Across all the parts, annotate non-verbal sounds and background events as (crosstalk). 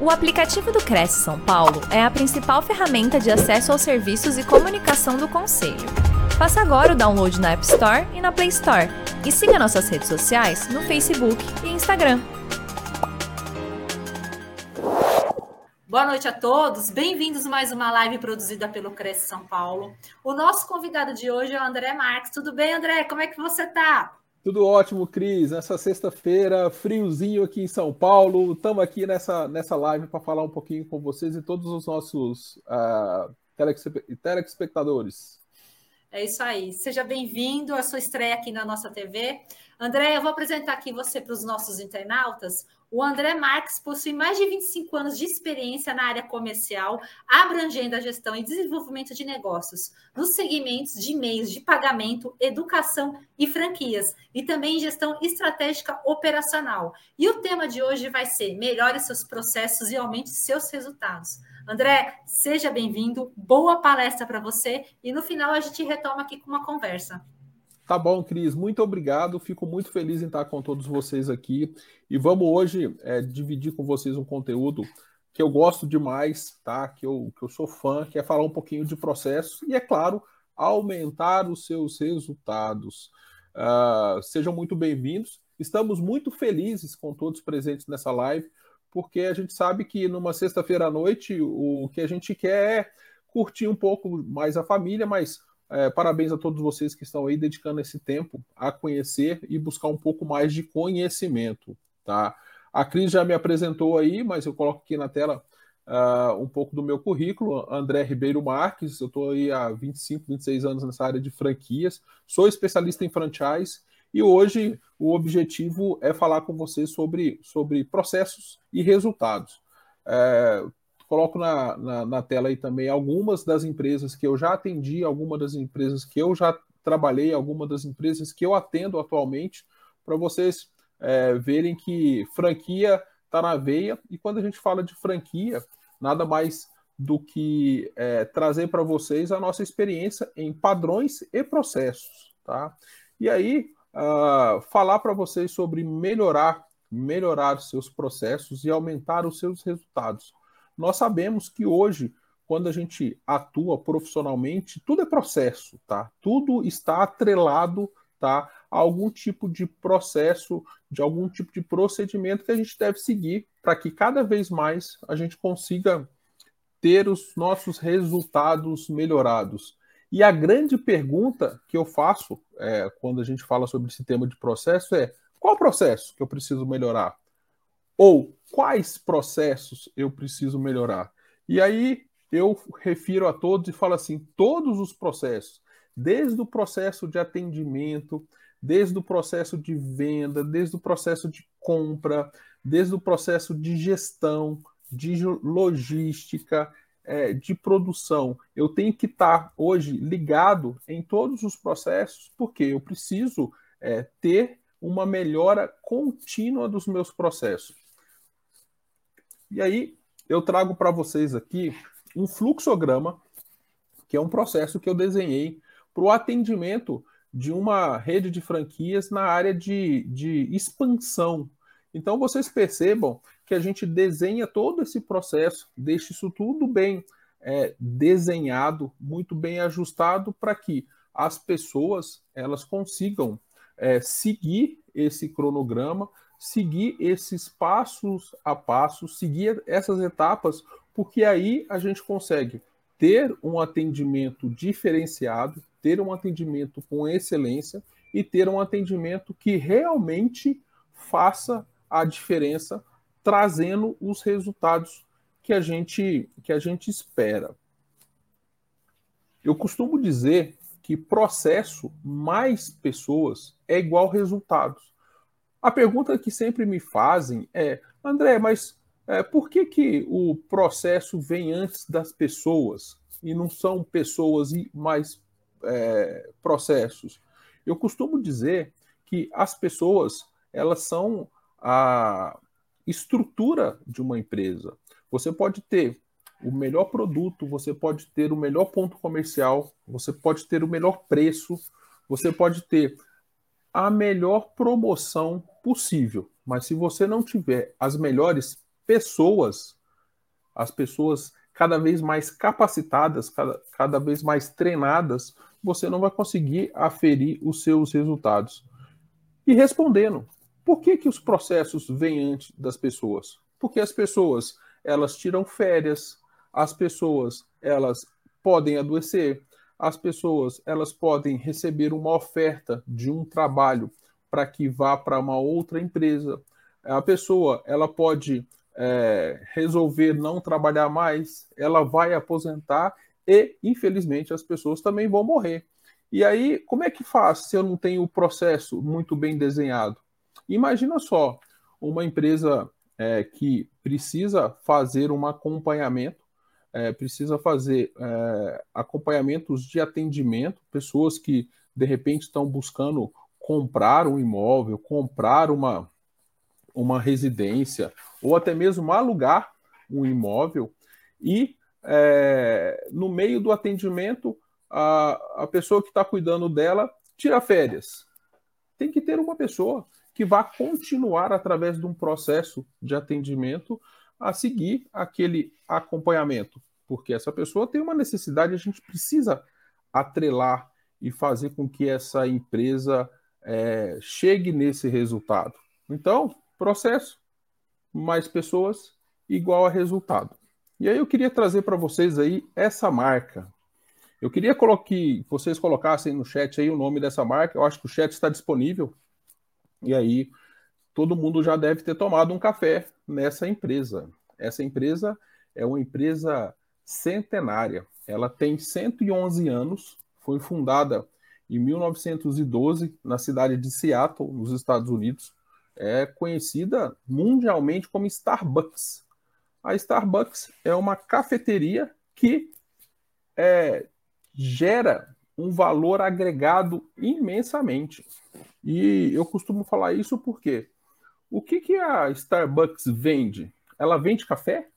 O aplicativo do Cresce São Paulo é a principal ferramenta de acesso aos serviços e comunicação do Conselho. Faça agora o download na App Store e na Play Store. E siga nossas redes sociais no Facebook e Instagram. Boa noite a todos, bem-vindos a mais uma live produzida pelo Cresce São Paulo. O nosso convidado de hoje é o André Marques. Tudo bem, André? Como é que você está? Tudo ótimo, Cris. Nessa sexta-feira, friozinho aqui em São Paulo. Estamos aqui nessa, nessa live para falar um pouquinho com vocês e todos os nossos uh, telespectadores. É isso aí. Seja bem-vindo à sua estreia aqui na nossa TV. André, eu vou apresentar aqui você para os nossos internautas. O André Marques possui mais de 25 anos de experiência na área comercial, abrangendo a gestão e desenvolvimento de negócios, nos segmentos de meios de pagamento, educação e franquias, e também gestão estratégica operacional. E o tema de hoje vai ser Melhore seus processos e aumente seus resultados. André, seja bem-vindo, boa palestra para você, e no final a gente retoma aqui com uma conversa. Tá bom, Cris, muito obrigado. Fico muito feliz em estar com todos vocês aqui. E vamos hoje é, dividir com vocês um conteúdo que eu gosto demais, tá? Que eu, que eu sou fã, que é falar um pouquinho de processo e, é claro, aumentar os seus resultados. Uh, sejam muito bem-vindos. Estamos muito felizes com todos presentes nessa live, porque a gente sabe que numa sexta-feira à noite o que a gente quer é curtir um pouco mais a família, mas é, parabéns a todos vocês que estão aí dedicando esse tempo a conhecer e buscar um pouco mais de conhecimento, tá? A Cris já me apresentou aí, mas eu coloco aqui na tela uh, um pouco do meu currículo. André Ribeiro Marques, eu estou aí há 25, 26 anos nessa área de franquias, sou especialista em franchise e hoje o objetivo é falar com vocês sobre, sobre processos e resultados. É, coloco na, na, na, tela aí também algumas das empresas que eu já atendi, algumas das empresas que eu já trabalhei, algumas das empresas que eu atendo atualmente, para vocês é, verem que franquia está na veia. E quando a gente fala de franquia, nada mais do que é, trazer para vocês a nossa experiência em padrões e processos. Tá? E aí, uh, falar para vocês sobre melhorar, melhorar seus processos e aumentar os seus resultados. Nós sabemos que hoje, quando a gente atua profissionalmente, tudo é processo, tá? Tudo está atrelado, tá? A algum tipo de processo, de algum tipo de procedimento que a gente deve seguir para que cada vez mais a gente consiga ter os nossos resultados melhorados. E a grande pergunta que eu faço é, quando a gente fala sobre esse tema de processo é: qual processo que eu preciso melhorar? Ou quais processos eu preciso melhorar? E aí eu refiro a todos e falo assim: todos os processos, desde o processo de atendimento, desde o processo de venda, desde o processo de compra, desde o processo de gestão, de logística, é, de produção. Eu tenho que estar hoje ligado em todos os processos, porque eu preciso é, ter uma melhora contínua dos meus processos. E aí eu trago para vocês aqui um fluxograma, que é um processo que eu desenhei para o atendimento de uma rede de franquias na área de, de expansão. Então vocês percebam que a gente desenha todo esse processo, deixa isso tudo bem é, desenhado, muito bem ajustado para que as pessoas elas consigam é, seguir esse cronograma, seguir esses passos a passo, seguir essas etapas, porque aí a gente consegue ter um atendimento diferenciado, ter um atendimento com excelência e ter um atendimento que realmente faça a diferença, trazendo os resultados que a gente que a gente espera. Eu costumo dizer que processo mais pessoas é igual resultados. A pergunta que sempre me fazem é, André, mas é, por que, que o processo vem antes das pessoas e não são pessoas e mais é, processos? Eu costumo dizer que as pessoas elas são a estrutura de uma empresa. Você pode ter o melhor produto, você pode ter o melhor ponto comercial, você pode ter o melhor preço, você pode ter a melhor promoção possível. Mas se você não tiver as melhores pessoas, as pessoas cada vez mais capacitadas, cada, cada vez mais treinadas, você não vai conseguir aferir os seus resultados. E respondendo, por que, que os processos vêm antes das pessoas? Porque as pessoas, elas tiram férias, as pessoas, elas podem adoecer, as pessoas, elas podem receber uma oferta de um trabalho para que vá para uma outra empresa. A pessoa, ela pode é, resolver não trabalhar mais, ela vai aposentar e, infelizmente, as pessoas também vão morrer. E aí, como é que faz se eu não tenho o processo muito bem desenhado? Imagina só, uma empresa é, que precisa fazer um acompanhamento, é, precisa fazer é, acompanhamentos de atendimento, pessoas que de repente estão buscando comprar um imóvel, comprar uma, uma residência, ou até mesmo alugar um imóvel, e é, no meio do atendimento, a, a pessoa que está cuidando dela tira férias. Tem que ter uma pessoa que vá continuar através de um processo de atendimento a seguir aquele acompanhamento, porque essa pessoa tem uma necessidade, a gente precisa atrelar e fazer com que essa empresa é, chegue nesse resultado. Então, processo, mais pessoas, igual a resultado. E aí eu queria trazer para vocês aí essa marca. Eu queria que vocês colocassem no chat aí o nome dessa marca. Eu acho que o chat está disponível. E aí, todo mundo já deve ter tomado um café nessa empresa. Essa empresa é uma empresa centenária. Ela tem 111 anos, foi fundada em 1912 na cidade de Seattle, nos Estados Unidos. É conhecida mundialmente como Starbucks. A Starbucks é uma cafeteria que é, gera um valor agregado imensamente. E eu costumo falar isso porque o que, que a Starbucks vende? Ela vende café?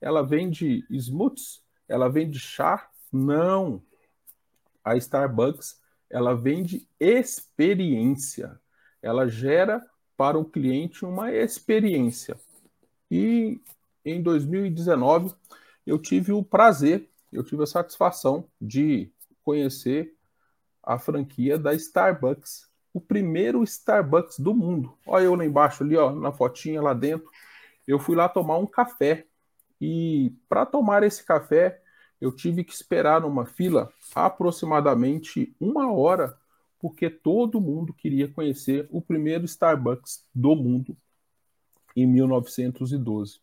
Ela vende smoothies? Ela vende chá? Não. A Starbucks ela vende experiência. Ela gera para o cliente uma experiência. E em 2019 eu tive o prazer, eu tive a satisfação de conhecer a franquia da Starbucks, o primeiro Starbucks do mundo. Olha eu lá embaixo ali, ó, na fotinha lá dentro. Eu fui lá tomar um café e para tomar esse café eu tive que esperar numa fila aproximadamente uma hora, porque todo mundo queria conhecer o primeiro Starbucks do mundo em 1912.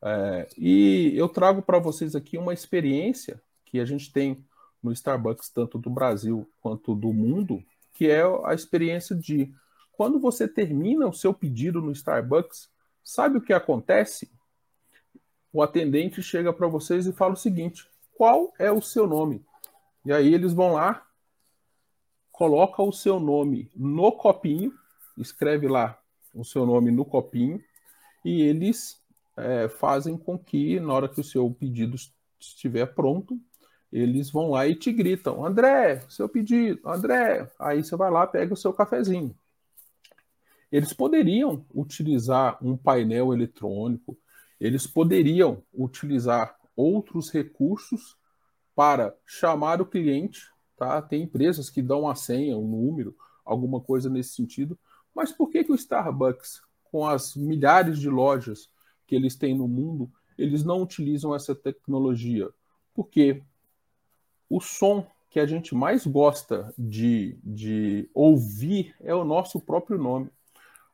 É, e eu trago para vocês aqui uma experiência que a gente tem no Starbucks, tanto do Brasil quanto do mundo, que é a experiência de quando você termina o seu pedido no Starbucks, sabe o que acontece? O atendente chega para vocês e fala o seguinte: qual é o seu nome? E aí eles vão lá, coloca o seu nome no copinho, escreve lá o seu nome no copinho, e eles é, fazem com que, na hora que o seu pedido estiver pronto, eles vão lá e te gritam: André, seu pedido, André. Aí você vai lá, pega o seu cafezinho. Eles poderiam utilizar um painel eletrônico, eles poderiam utilizar outros recursos para chamar o cliente, tá? Tem empresas que dão uma senha, um número, alguma coisa nesse sentido. Mas por que, que o Starbucks, com as milhares de lojas que eles têm no mundo, eles não utilizam essa tecnologia? Porque o som que a gente mais gosta de, de ouvir é o nosso próprio nome.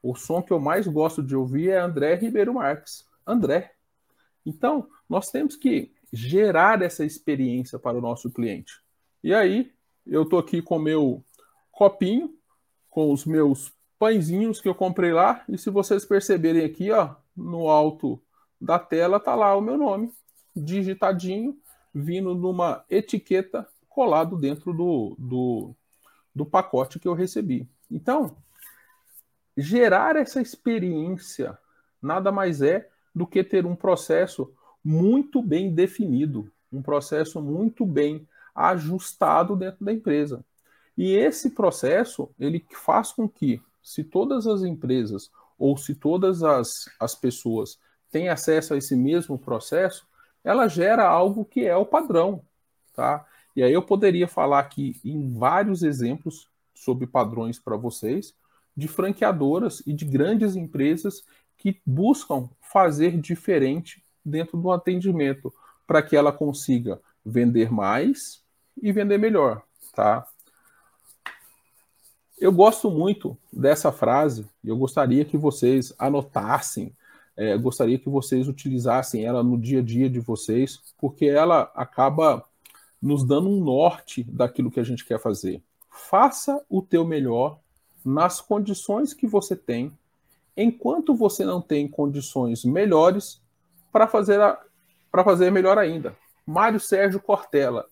O som que eu mais gosto de ouvir é André Ribeiro Marques. André. Então, nós temos que gerar essa experiência para o nosso cliente. E aí, eu estou aqui com o meu copinho, com os meus pãezinhos que eu comprei lá, e se vocês perceberem aqui, ó, no alto da tela, tá lá o meu nome, digitadinho, vindo numa etiqueta colado dentro do, do, do pacote que eu recebi. Então, gerar essa experiência nada mais é do que ter um processo muito bem definido, um processo muito bem ajustado dentro da empresa. E esse processo, ele faz com que, se todas as empresas ou se todas as, as pessoas tem acesso a esse mesmo processo, ela gera algo que é o padrão, tá? E aí eu poderia falar aqui em vários exemplos sobre padrões para vocês, de franqueadoras e de grandes empresas que buscam fazer diferente dentro do atendimento para que ela consiga vender mais e vender melhor, tá? Eu gosto muito dessa frase e eu gostaria que vocês anotassem, é, gostaria que vocês utilizassem ela no dia a dia de vocês, porque ela acaba nos dando um norte daquilo que a gente quer fazer. Faça o teu melhor nas condições que você tem, enquanto você não tem condições melhores para fazer para fazer melhor ainda. Mário Sérgio Cortella.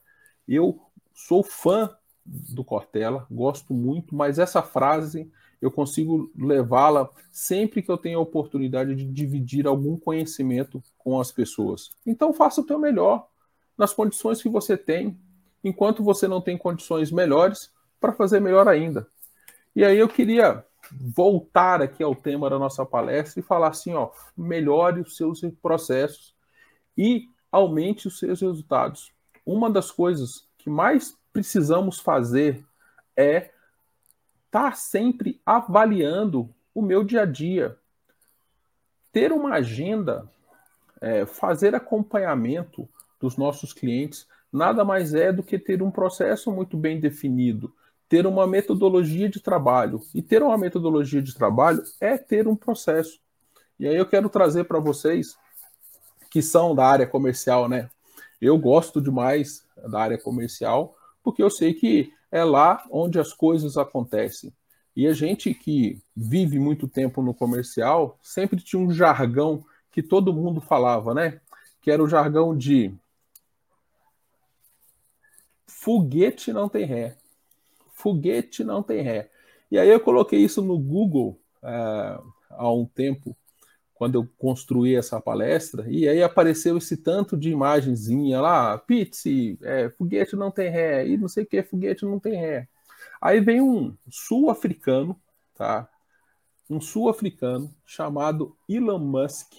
Eu sou fã do Cortella, gosto muito, mas essa frase eu consigo levá-la sempre que eu tenho a oportunidade de dividir algum conhecimento com as pessoas. Então faça o teu melhor nas condições que você tem, enquanto você não tem condições melhores para fazer melhor ainda. E aí eu queria voltar aqui ao tema da nossa palestra e falar assim, ó, melhore os seus processos e aumente os seus resultados. Uma das coisas que mais precisamos fazer é estar tá sempre avaliando o meu dia a dia, ter uma agenda, é, fazer acompanhamento dos nossos clientes, nada mais é do que ter um processo muito bem definido, ter uma metodologia de trabalho. E ter uma metodologia de trabalho é ter um processo. E aí eu quero trazer para vocês que são da área comercial, né? Eu gosto demais da área comercial, porque eu sei que é lá onde as coisas acontecem. E a gente que vive muito tempo no comercial sempre tinha um jargão que todo mundo falava, né? Que era o jargão de foguete não tem ré foguete não tem ré. E aí eu coloquei isso no Google uh, há um tempo, quando eu construí essa palestra, e aí apareceu esse tanto de imagenzinha lá, Pizzi, é, foguete não tem ré, e não sei o que, foguete não tem ré. Aí vem um sul-africano, tá? Um sul-africano chamado Elon Musk.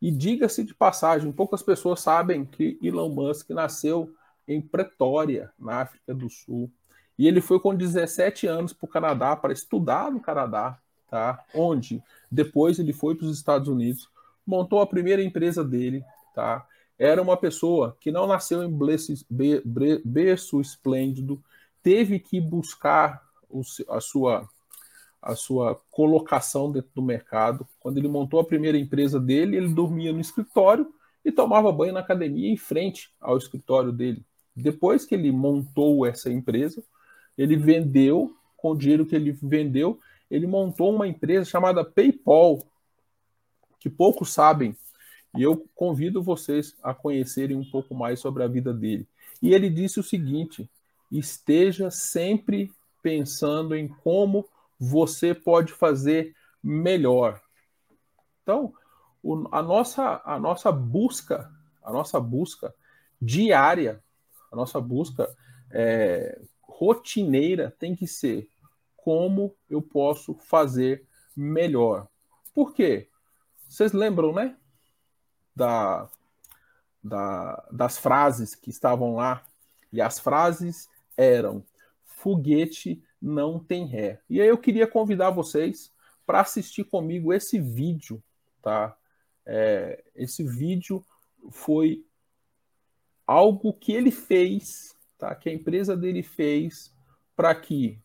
E diga-se de passagem, poucas pessoas sabem que Elon Musk nasceu em Pretória, na África do Sul. E ele foi com 17 anos para o Canadá para estudar no Canadá, tá? Onde depois ele foi para os Estados Unidos, montou a primeira empresa dele, tá? Era uma pessoa que não nasceu em berço esplêndido, teve que buscar a sua a sua colocação dentro do mercado. Quando ele montou a primeira empresa dele, ele dormia no escritório e tomava banho na academia em frente ao escritório dele. Depois que ele montou essa empresa, ele vendeu, com o dinheiro que ele vendeu, ele montou uma empresa chamada PayPal, que poucos sabem, e eu convido vocês a conhecerem um pouco mais sobre a vida dele. E ele disse o seguinte: esteja sempre pensando em como você pode fazer melhor. Então, a, nossa, a nossa busca, a nossa busca diária, a nossa busca é, rotineira tem que ser como eu posso fazer melhor. Por quê? Vocês lembram, né? Da, da, das frases que estavam lá. E as frases eram: foguete não tem ré. E aí eu queria convidar vocês para assistir comigo esse vídeo, tá? É, esse vídeo foi algo que ele fez tá, que a empresa dele fez para que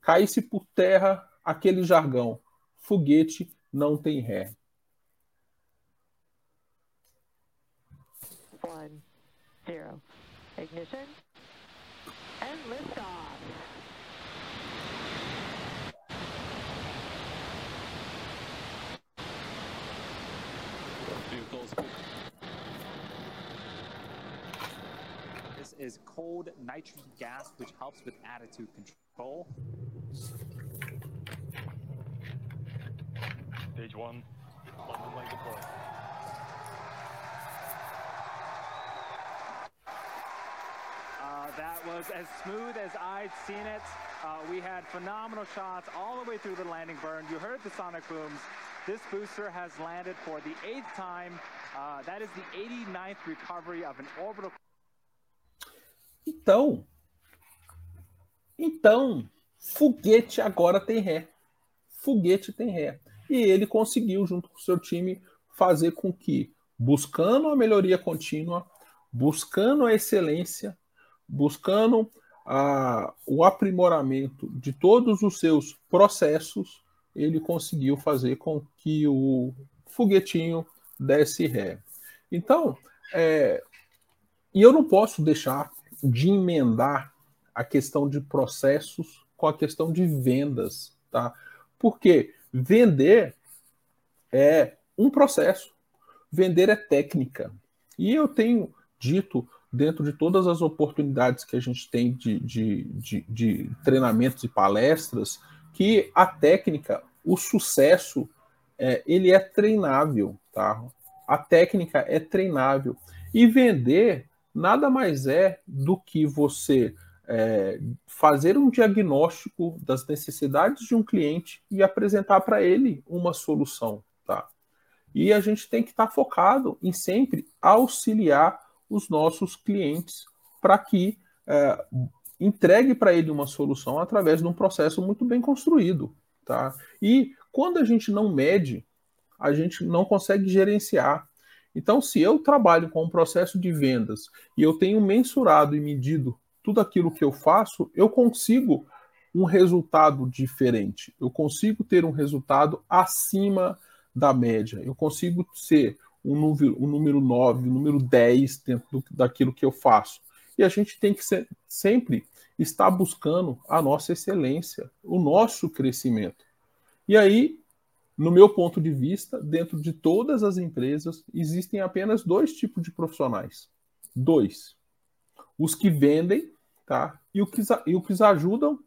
caísse por terra aquele jargão: foguete não tem ré. One, zero. Ignition and liftoff. Is cold nitrogen gas, which helps with attitude control. Stage one, London light deploy. Uh, that was as smooth as I'd seen it. Uh, we had phenomenal shots all the way through the landing burn. You heard the sonic booms. This booster has landed for the eighth time. Uh, that is the 89th recovery of an orbital. Então, então, foguete agora tem ré. Foguete tem ré. E ele conseguiu, junto com o seu time, fazer com que, buscando a melhoria contínua, buscando a excelência, buscando a, o aprimoramento de todos os seus processos, ele conseguiu fazer com que o foguetinho desse ré. Então, é, e eu não posso deixar de emendar a questão de processos com a questão de vendas, tá? Porque vender é um processo, vender é técnica. E eu tenho dito dentro de todas as oportunidades que a gente tem de, de, de, de treinamentos e palestras, que a técnica, o sucesso, é, ele é treinável, tá? A técnica é treinável. E vender nada mais é do que você é, fazer um diagnóstico das necessidades de um cliente e apresentar para ele uma solução, tá? E a gente tem que estar tá focado em sempre auxiliar os nossos clientes para que é, entregue para ele uma solução através de um processo muito bem construído. Tá? E quando a gente não mede, a gente não consegue gerenciar. Então, se eu trabalho com um processo de vendas e eu tenho mensurado e medido tudo aquilo que eu faço, eu consigo um resultado diferente. Eu consigo ter um resultado acima da média. Eu consigo ser um número, um número 9, um número 10 dentro do, daquilo que eu faço. E a gente tem que ser, sempre estar buscando a nossa excelência, o nosso crescimento. E aí, no meu ponto de vista, dentro de todas as empresas, existem apenas dois tipos de profissionais. Dois. Os que vendem, tá? E, o que, e os que ajudam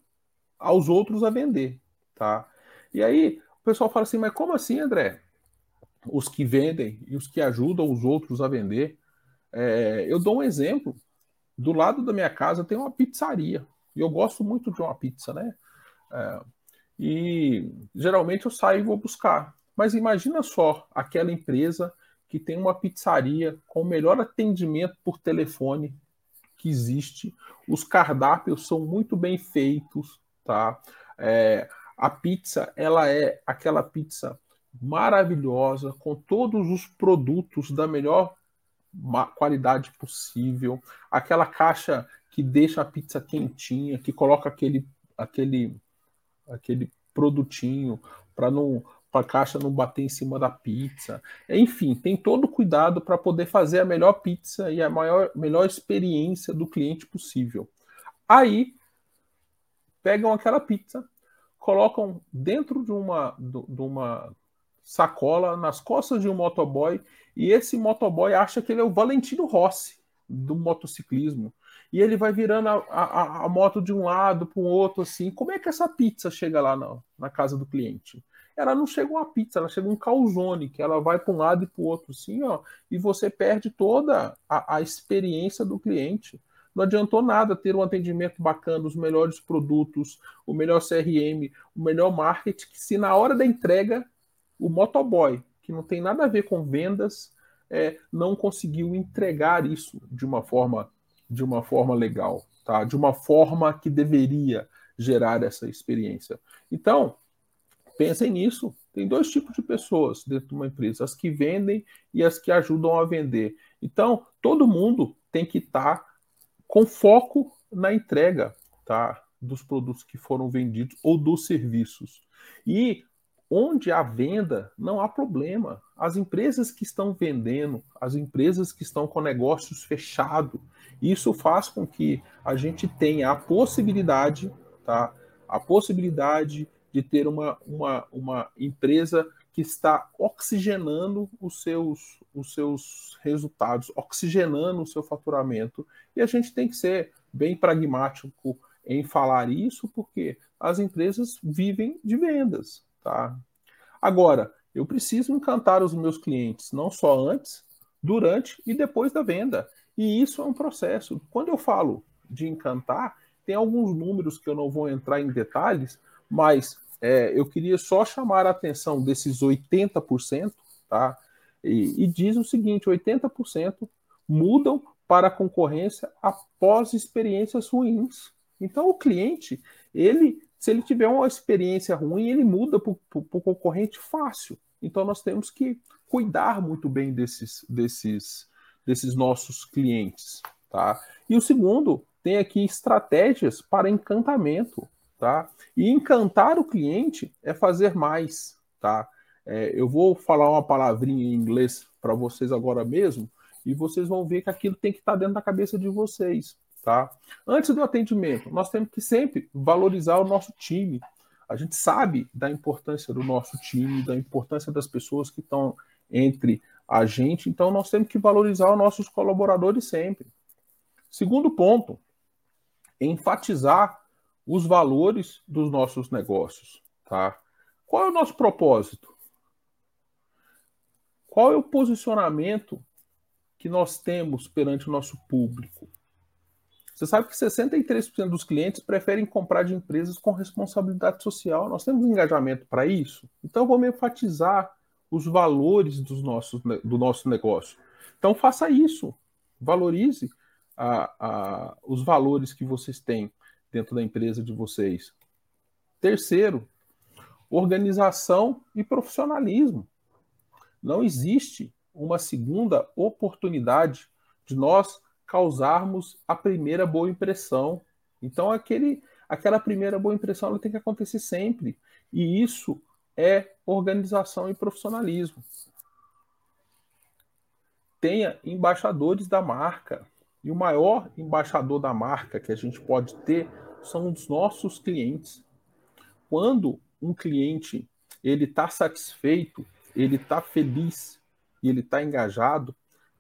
aos outros a vender, tá? E aí, o pessoal fala assim, mas como assim, André? os que vendem e os que ajudam os outros a vender. É, eu dou um exemplo. Do lado da minha casa tem uma pizzaria. E eu gosto muito de uma pizza, né? É, e geralmente eu saio e vou buscar. Mas imagina só aquela empresa que tem uma pizzaria com o melhor atendimento por telefone que existe. Os cardápios são muito bem feitos, tá? É, a pizza, ela é aquela pizza maravilhosa, com todos os produtos da melhor qualidade possível, aquela caixa que deixa a pizza quentinha, que coloca aquele aquele aquele produtinho para não para a caixa não bater em cima da pizza. Enfim, tem todo o cuidado para poder fazer a melhor pizza e a maior, melhor experiência do cliente possível. Aí pegam aquela pizza, colocam dentro de uma, de uma sacola nas costas de um motoboy e esse motoboy acha que ele é o Valentino Rossi do motociclismo. E ele vai virando a, a, a moto de um lado para o outro, assim. Como é que essa pizza chega lá na, na casa do cliente? Ela não chega uma pizza, ela chega um calzone, que ela vai para um lado e para o outro, assim, ó, e você perde toda a, a experiência do cliente. Não adiantou nada ter um atendimento bacana, os melhores produtos, o melhor CRM, o melhor marketing, se na hora da entrega o motoboy, que não tem nada a ver com vendas, é, não conseguiu entregar isso de uma forma de uma forma legal, tá? De uma forma que deveria gerar essa experiência. Então, pensem nisso. Tem dois tipos de pessoas dentro de uma empresa: as que vendem e as que ajudam a vender. Então, todo mundo tem que estar tá com foco na entrega, tá? Dos produtos que foram vendidos ou dos serviços. E Onde há venda, não há problema. As empresas que estão vendendo, as empresas que estão com negócios fechados, isso faz com que a gente tenha a possibilidade, tá? A possibilidade de ter uma, uma, uma empresa que está oxigenando os seus, os seus resultados, oxigenando o seu faturamento. E a gente tem que ser bem pragmático em falar isso, porque as empresas vivem de vendas. Tá? Agora, eu preciso encantar os meus clientes, não só antes, durante e depois da venda. E isso é um processo. Quando eu falo de encantar, tem alguns números que eu não vou entrar em detalhes, mas é, eu queria só chamar a atenção desses 80%, tá? E, e diz o seguinte: 80% mudam para a concorrência após experiências ruins. Então, o cliente, ele, se ele tiver uma experiência ruim, ele muda para o concorrente fácil. Então, nós temos que cuidar muito bem desses, desses, desses nossos clientes. Tá? E o segundo, tem aqui estratégias para encantamento. Tá? E encantar o cliente é fazer mais. Tá? É, eu vou falar uma palavrinha em inglês para vocês agora mesmo, e vocês vão ver que aquilo tem que estar tá dentro da cabeça de vocês. Tá? Antes do atendimento, nós temos que sempre valorizar o nosso time. A gente sabe da importância do nosso time, da importância das pessoas que estão entre a gente, então nós temos que valorizar os nossos colaboradores sempre. Segundo ponto, enfatizar os valores dos nossos negócios, tá? Qual é o nosso propósito? Qual é o posicionamento que nós temos perante o nosso público? Você sabe que 63% dos clientes preferem comprar de empresas com responsabilidade social. Nós temos engajamento para isso? Então vamos enfatizar os valores dos nossos, do nosso negócio. Então faça isso. Valorize a, a, os valores que vocês têm dentro da empresa de vocês. Terceiro, organização e profissionalismo. Não existe uma segunda oportunidade de nós causarmos a primeira boa impressão. Então, aquele, aquela primeira boa impressão ela tem que acontecer sempre. E isso é organização e profissionalismo. Tenha embaixadores da marca. E o maior embaixador da marca que a gente pode ter são os nossos clientes. Quando um cliente ele está satisfeito, ele está feliz e ele está engajado,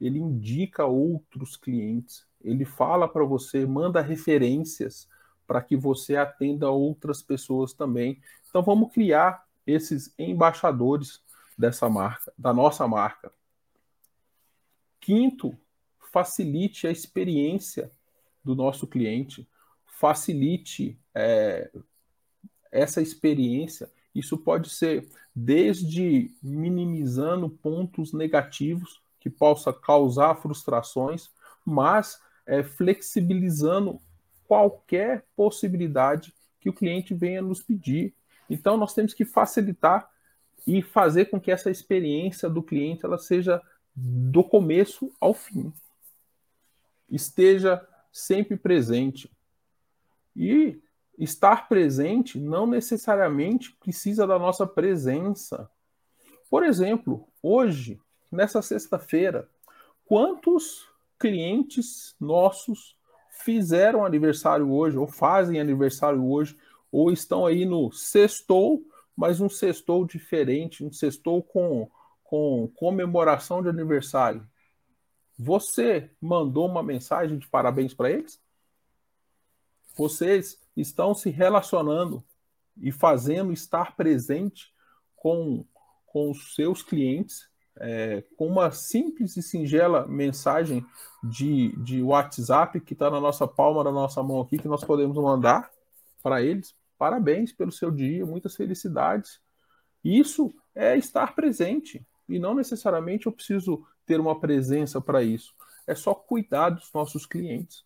ele indica outros clientes, ele fala para você, manda referências para que você atenda outras pessoas também. Então vamos criar esses embaixadores dessa marca, da nossa marca. Quinto, facilite a experiência do nosso cliente, facilite é, essa experiência. Isso pode ser desde minimizando pontos negativos que possa causar frustrações, mas é, flexibilizando qualquer possibilidade que o cliente venha nos pedir. Então nós temos que facilitar e fazer com que essa experiência do cliente ela seja do começo ao fim esteja sempre presente. E estar presente não necessariamente precisa da nossa presença. Por exemplo, hoje, nessa sexta-feira, quantos clientes nossos fizeram aniversário hoje, ou fazem aniversário hoje, ou estão aí no sextou, mas um sextou diferente, um sextou com, com comemoração de aniversário. Você mandou uma mensagem de parabéns para eles? Vocês estão se relacionando e fazendo estar presente com, com os seus clientes é, com uma simples e singela mensagem de, de WhatsApp que está na nossa palma da nossa mão aqui, que nós podemos mandar para eles. Parabéns pelo seu dia, muitas felicidades. Isso é estar presente. E não necessariamente eu preciso ter uma presença para isso. É só cuidar dos nossos clientes.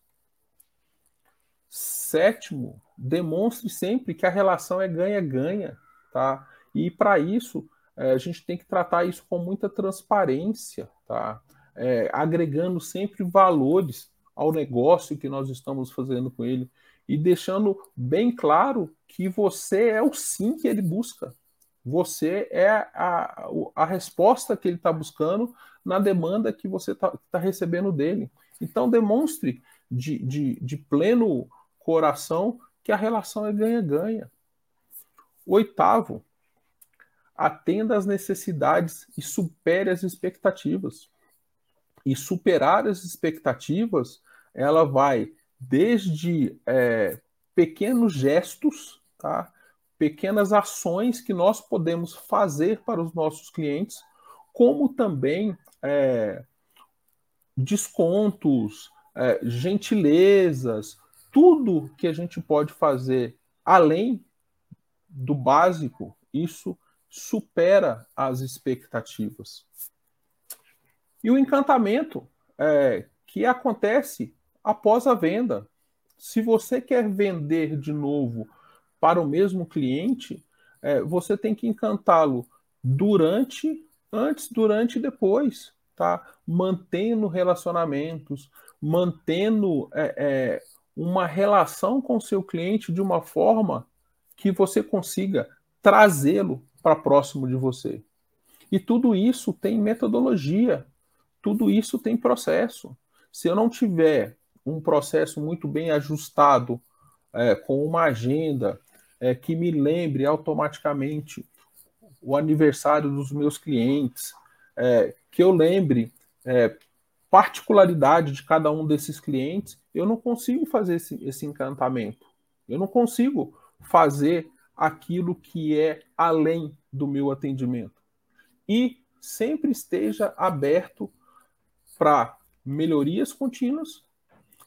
Sétimo, demonstre sempre que a relação é ganha-ganha, tá? E para isso, é, a gente tem que tratar isso com muita transparência, tá? É, agregando sempre valores ao negócio que nós estamos fazendo com ele e deixando bem claro que você é o sim que ele busca. Você é a, a resposta que ele está buscando na demanda que você está tá recebendo dele. Então, demonstre de, de, de pleno coração que a relação é ganha-ganha. Oitavo, atenda às necessidades e supere as expectativas. E superar as expectativas, ela vai desde é, pequenos gestos, tá? pequenas ações que nós podemos fazer para os nossos clientes, como também é, descontos, é, gentilezas, tudo que a gente pode fazer além do básico, isso supera as expectativas. E o encantamento é, que acontece após a venda. Se você quer vender de novo para o mesmo cliente, é, você tem que encantá-lo durante, antes, durante e depois, tá? Mantendo relacionamentos, mantendo é, é, uma relação com o seu cliente de uma forma que você consiga trazê-lo para próximo de você. E tudo isso tem metodologia, tudo isso tem processo. Se eu não tiver um processo muito bem ajustado, é, com uma agenda é, que me lembre automaticamente o aniversário dos meus clientes, é, que eu lembre é, particularidade de cada um desses clientes, eu não consigo fazer esse, esse encantamento. Eu não consigo fazer aquilo que é além do meu atendimento. E sempre esteja aberto para melhorias contínuas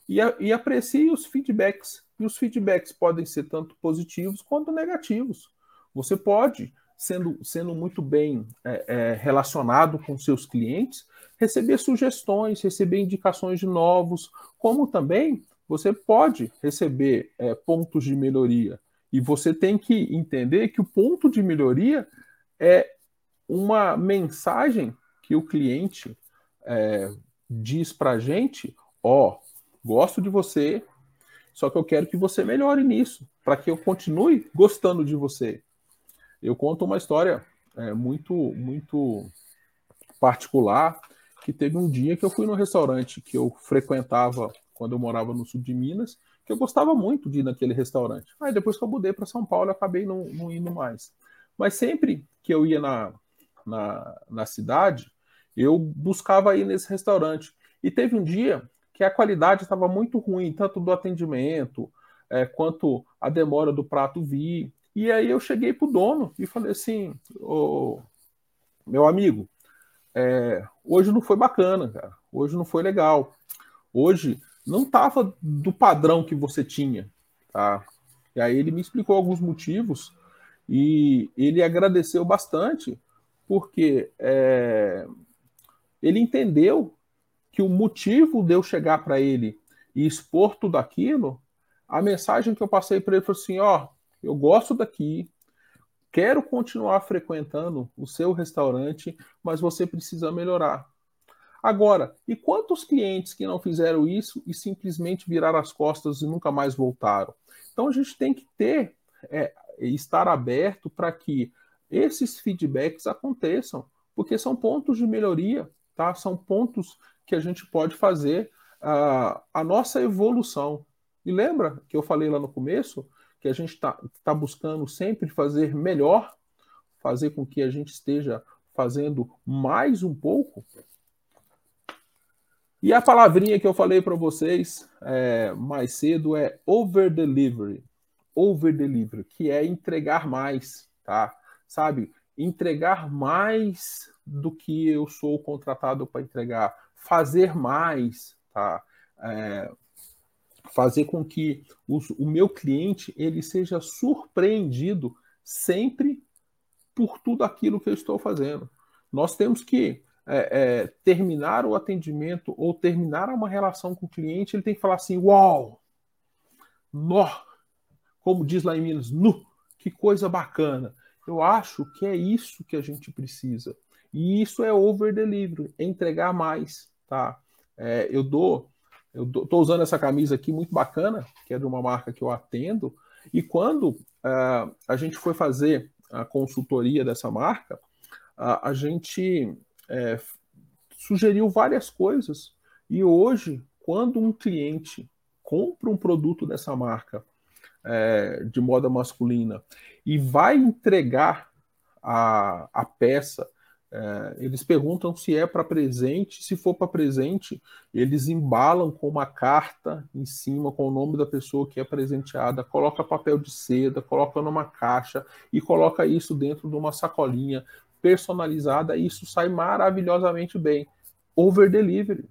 e, e aprecie os feedbacks. E os feedbacks podem ser tanto positivos quanto negativos. Você pode, sendo, sendo muito bem é, é, relacionado com seus clientes, receber sugestões, receber indicações de novos, como também você pode receber é, pontos de melhoria. E você tem que entender que o ponto de melhoria é uma mensagem que o cliente é, diz para a gente: ó, oh, gosto de você, só que eu quero que você melhore nisso, para que eu continue gostando de você. Eu conto uma história é, muito, muito particular, que teve um dia que eu fui no restaurante que eu frequentava quando eu morava no sul de Minas, que eu gostava muito de ir naquele restaurante. Aí depois que eu mudei para São Paulo, acabei não, não, indo mais. Mas sempre que eu ia na, na, na cidade, eu buscava ir nesse restaurante. E teve um dia que a qualidade estava muito ruim, tanto do atendimento, é, quanto a demora do prato vir. E aí eu cheguei pro dono e falei assim, ô, meu amigo, é, hoje não foi bacana, cara. Hoje não foi legal. Hoje não estava do padrão que você tinha, tá? E aí ele me explicou alguns motivos e ele agradeceu bastante porque é, ele entendeu que o motivo de eu chegar para ele e expor tudo aquilo, a mensagem que eu passei para ele foi assim: ó, eu gosto daqui, quero continuar frequentando o seu restaurante, mas você precisa melhorar. Agora, e quantos clientes que não fizeram isso e simplesmente viraram as costas e nunca mais voltaram? Então a gente tem que ter, é, estar aberto para que esses feedbacks aconteçam, porque são pontos de melhoria, tá? São pontos que a gente pode fazer uh, a nossa evolução. E lembra que eu falei lá no começo que a gente está tá buscando sempre fazer melhor, fazer com que a gente esteja fazendo mais um pouco? E a palavrinha que eu falei para vocês é, mais cedo é over delivery. Over delivery, que é entregar mais, tá? Sabe? Entregar mais do que eu sou contratado para entregar, fazer mais, tá? É, fazer com que os, o meu cliente ele seja surpreendido sempre por tudo aquilo que eu estou fazendo. Nós temos que é, é, terminar o atendimento ou terminar uma relação com o cliente, ele tem que falar assim: Uau! Nó! Como diz lá em Minas, nu! Que coisa bacana! Eu acho que é isso que a gente precisa. E isso é over delivery, é entregar mais, tá? É, eu dou, eu estou usando essa camisa aqui muito bacana, que é de uma marca que eu atendo. E quando uh, a gente foi fazer a consultoria dessa marca, uh, a gente é, sugeriu várias coisas. E hoje, quando um cliente compra um produto dessa marca é, de moda masculina e vai entregar a, a peça, é, eles perguntam se é para presente. Se for para presente, eles embalam com uma carta em cima com o nome da pessoa que é presenteada, coloca papel de seda, coloca numa caixa e coloca isso dentro de uma sacolinha personalizada, isso sai maravilhosamente bem. Over delivery,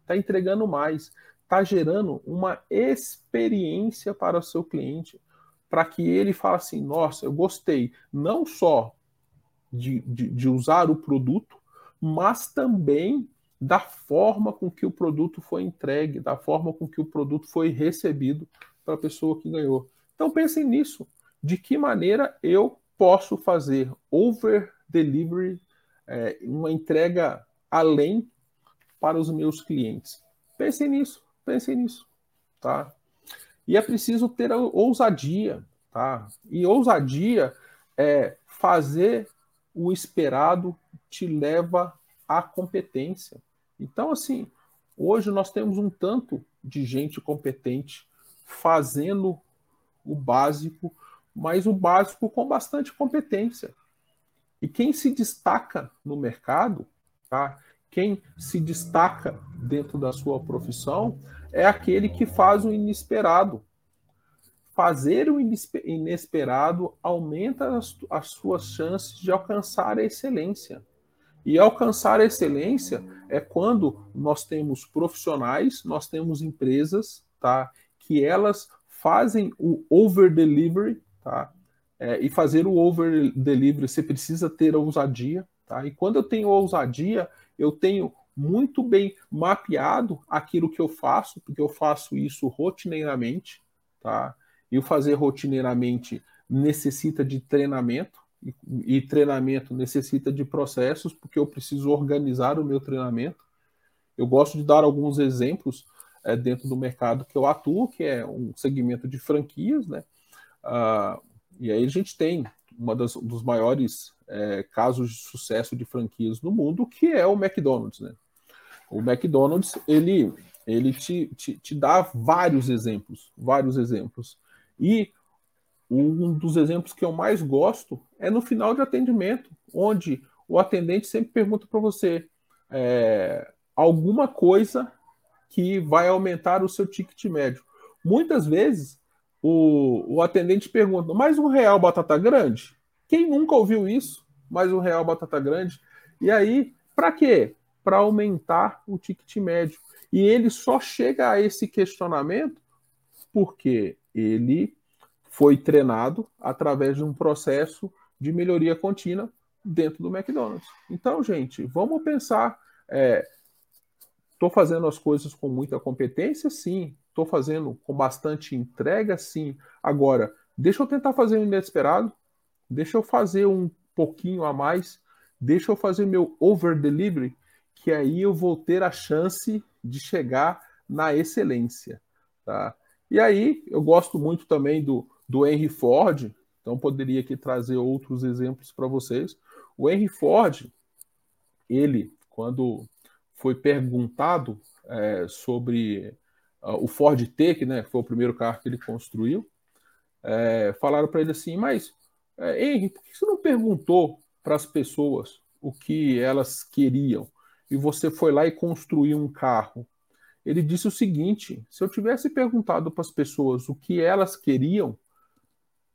está entregando mais, está gerando uma experiência para o seu cliente. para que ele fale assim: nossa, eu gostei não só de, de, de usar o produto, mas também da forma com que o produto foi entregue, da forma com que o produto foi recebido para a pessoa que ganhou. Então pensem nisso. De que maneira eu posso fazer over delivery, é, uma entrega além para os meus clientes? Pensem nisso, pensem nisso, tá? E é preciso ter ousadia, tá? E ousadia é fazer o esperado te leva à competência. Então, assim, hoje nós temos um tanto de gente competente fazendo o básico, mas o básico com bastante competência. E quem se destaca no mercado, tá? Quem se destaca dentro da sua profissão é aquele que faz o inesperado. Fazer o inesperado aumenta as, as suas chances de alcançar a excelência. E alcançar a excelência é quando nós temos profissionais, nós temos empresas, tá? Que elas fazem o over delivery, tá? É, e fazer o over delivery você precisa ter ousadia, tá? E quando eu tenho ousadia, eu tenho muito bem mapeado aquilo que eu faço, porque eu faço isso rotineiramente, tá? E o fazer rotineiramente necessita de treinamento, e, e treinamento necessita de processos, porque eu preciso organizar o meu treinamento. Eu gosto de dar alguns exemplos é, dentro do mercado que eu atuo, que é um segmento de franquias, né? Ah, e aí a gente tem um dos maiores é, casos de sucesso de franquias no mundo, que é o McDonald's, né? O McDonald's, ele, ele te, te, te dá vários exemplos, vários exemplos. E um dos exemplos que eu mais gosto é no final de atendimento, onde o atendente sempre pergunta para você é, alguma coisa que vai aumentar o seu ticket médio. Muitas vezes o, o atendente pergunta: mais um real batata grande? Quem nunca ouviu isso? Mais um real batata grande? E aí, para quê? para aumentar o ticket médio. E ele só chega a esse questionamento porque ele foi treinado através de um processo de melhoria contínua dentro do McDonald's. Então, gente, vamos pensar. Estou é, fazendo as coisas com muita competência, sim. Estou fazendo com bastante entrega, sim. Agora, deixa eu tentar fazer um inesperado. Deixa eu fazer um pouquinho a mais. Deixa eu fazer meu over delivery que aí eu vou ter a chance de chegar na excelência. Tá? E aí eu gosto muito também do, do Henry Ford, então poderia aqui trazer outros exemplos para vocês. O Henry Ford, ele, quando foi perguntado é, sobre o Ford T, que né, foi o primeiro carro que ele construiu, é, falaram para ele assim, mas é, Henry, por que você não perguntou para as pessoas o que elas queriam? e você foi lá e construiu um carro. Ele disse o seguinte: se eu tivesse perguntado para as pessoas o que elas queriam,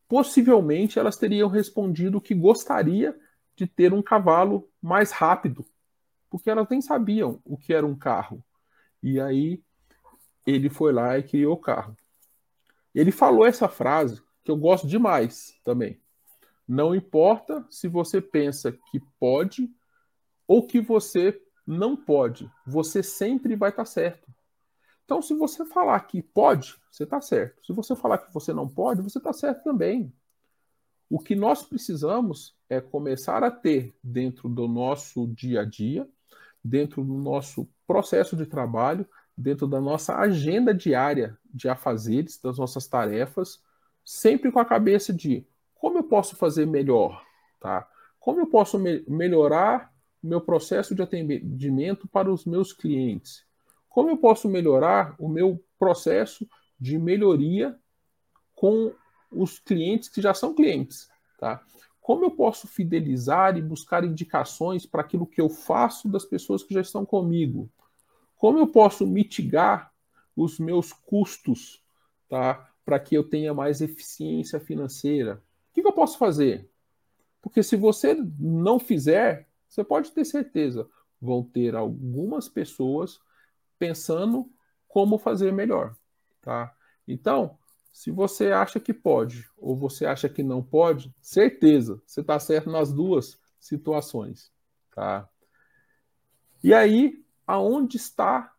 possivelmente elas teriam respondido que gostaria de ter um cavalo mais rápido, porque elas nem sabiam o que era um carro. E aí ele foi lá e criou o carro. Ele falou essa frase que eu gosto demais também. Não importa se você pensa que pode ou que você não pode. Você sempre vai estar tá certo. Então, se você falar que pode, você está certo. Se você falar que você não pode, você está certo também. O que nós precisamos é começar a ter dentro do nosso dia a dia, dentro do nosso processo de trabalho, dentro da nossa agenda diária de afazeres, das nossas tarefas, sempre com a cabeça de como eu posso fazer melhor, tá? Como eu posso me melhorar meu processo de atendimento para os meus clientes? Como eu posso melhorar o meu processo de melhoria com os clientes que já são clientes? Tá? Como eu posso fidelizar e buscar indicações para aquilo que eu faço das pessoas que já estão comigo? Como eu posso mitigar os meus custos tá? para que eu tenha mais eficiência financeira? O que, que eu posso fazer? Porque se você não fizer, você pode ter certeza, vão ter algumas pessoas pensando como fazer melhor, tá? Então, Se você acha que pode ou você acha que não pode, certeza, você está certo nas duas situações, tá? E aí, aonde está,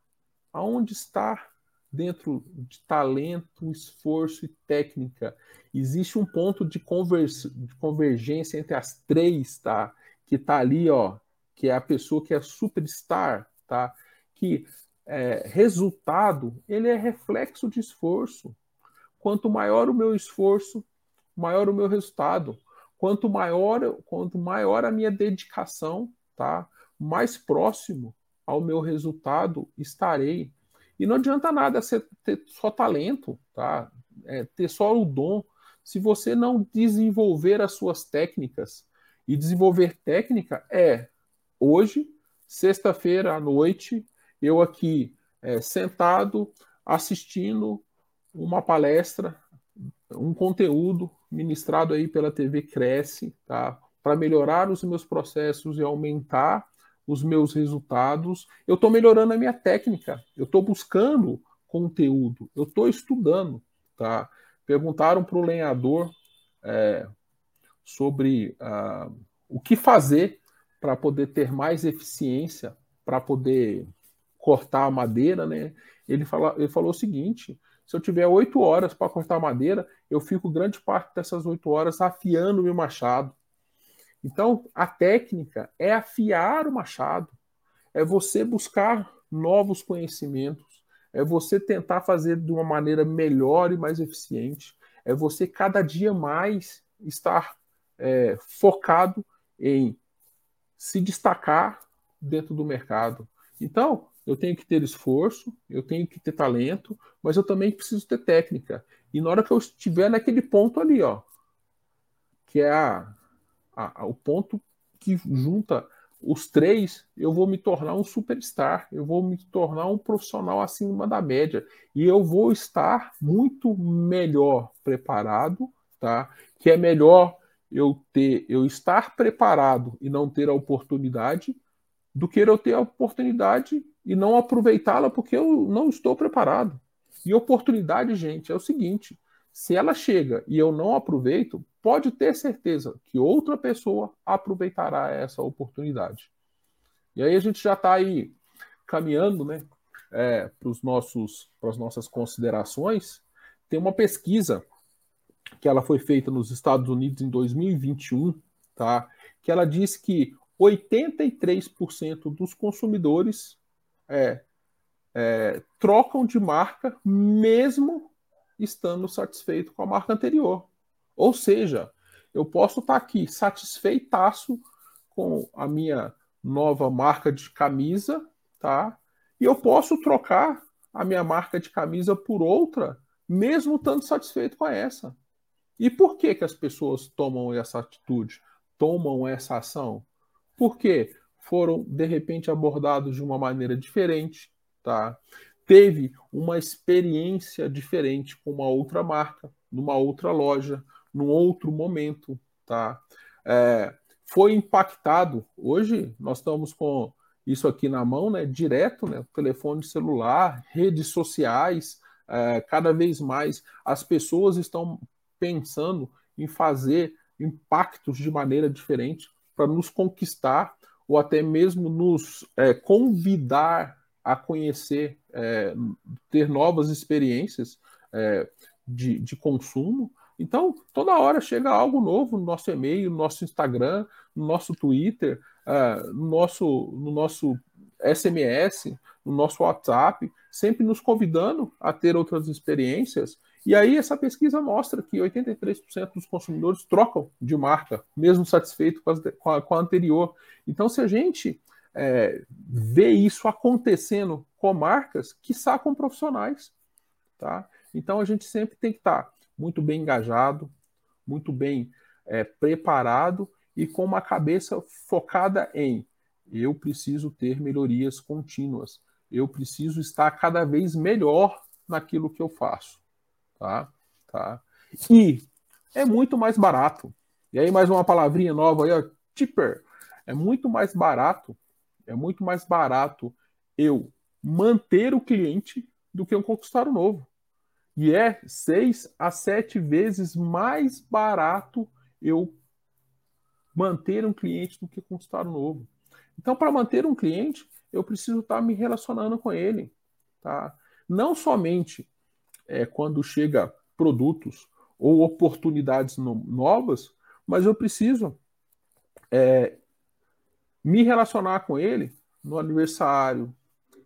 aonde está dentro de talento, esforço e técnica, existe um ponto de, de convergência entre as três, tá? Que tá ali, ó, que é a pessoa que é superstar, tá? Que é, resultado, ele é reflexo de esforço. Quanto maior o meu esforço, maior o meu resultado. Quanto maior, quanto maior a minha dedicação, tá? Mais próximo ao meu resultado estarei. E não adianta nada você ter só talento, tá? É, ter só o dom. Se você não desenvolver as suas técnicas, e desenvolver técnica é hoje, sexta-feira à noite, eu aqui é, sentado assistindo uma palestra, um conteúdo ministrado aí pela TV Cresce, tá? Para melhorar os meus processos e aumentar os meus resultados. Eu estou melhorando a minha técnica, eu estou buscando conteúdo, eu estou estudando, tá? Perguntaram para o lenhador é, sobre uh, o que fazer para poder ter mais eficiência, para poder cortar a madeira, né? Ele, fala, ele falou o seguinte: se eu tiver oito horas para cortar madeira, eu fico grande parte dessas oito horas afiando meu machado. Então, a técnica é afiar o machado, é você buscar novos conhecimentos, é você tentar fazer de uma maneira melhor e mais eficiente, é você cada dia mais estar é, focado em se destacar dentro do mercado. Então, eu tenho que ter esforço, eu tenho que ter talento, mas eu também preciso ter técnica. E na hora que eu estiver naquele ponto ali, ó, que é a, a, a, o ponto que junta os três, eu vou me tornar um superstar, eu vou me tornar um profissional acima da média e eu vou estar muito melhor preparado, tá? Que é melhor eu ter, eu estar preparado e não ter a oportunidade do que eu ter a oportunidade e não aproveitá-la porque eu não estou preparado. E oportunidade, gente, é o seguinte: se ela chega e eu não aproveito, pode ter certeza que outra pessoa aproveitará essa oportunidade. E aí a gente já está aí caminhando, né, é, para as nossas considerações. Tem uma pesquisa que ela foi feita nos Estados Unidos em 2021, tá? Que ela diz que 83% dos consumidores é, é, trocam de marca mesmo estando satisfeito com a marca anterior. Ou seja, eu posso estar aqui satisfeitaço com a minha nova marca de camisa, tá? E eu posso trocar a minha marca de camisa por outra, mesmo estando satisfeito com essa. E por que, que as pessoas tomam essa atitude, tomam essa ação? Porque foram, de repente, abordados de uma maneira diferente, tá? Teve uma experiência diferente com uma outra marca, numa outra loja, num outro momento, tá? É, foi impactado. Hoje nós estamos com isso aqui na mão, né? Direto, né? Telefone celular, redes sociais, é, cada vez mais as pessoas estão pensando em fazer impactos de maneira diferente para nos conquistar ou até mesmo nos é, convidar a conhecer, é, ter novas experiências é, de, de consumo. Então, toda hora chega algo novo no nosso e-mail, no nosso Instagram, no nosso Twitter, uh, no, nosso, no nosso SMS, no nosso WhatsApp, sempre nos convidando a ter outras experiências e aí essa pesquisa mostra que 83% dos consumidores trocam de marca, mesmo satisfeito com a, com a anterior. Então, se a gente é, vê isso acontecendo com marcas, que com profissionais. Tá? Então a gente sempre tem que estar muito bem engajado, muito bem é, preparado e com uma cabeça focada em eu preciso ter melhorias contínuas, eu preciso estar cada vez melhor naquilo que eu faço tá? Tá? E é muito mais barato. E aí mais uma palavrinha nova aí, ó, cheaper. É muito mais barato, é muito mais barato eu manter o cliente do que eu conquistar o novo. E é seis a sete vezes mais barato eu manter um cliente do que conquistar um novo. Então, para manter um cliente, eu preciso estar me relacionando com ele. Tá? Não somente é, quando chega produtos ou oportunidades no, novas, mas eu preciso é, me relacionar com ele no aniversário,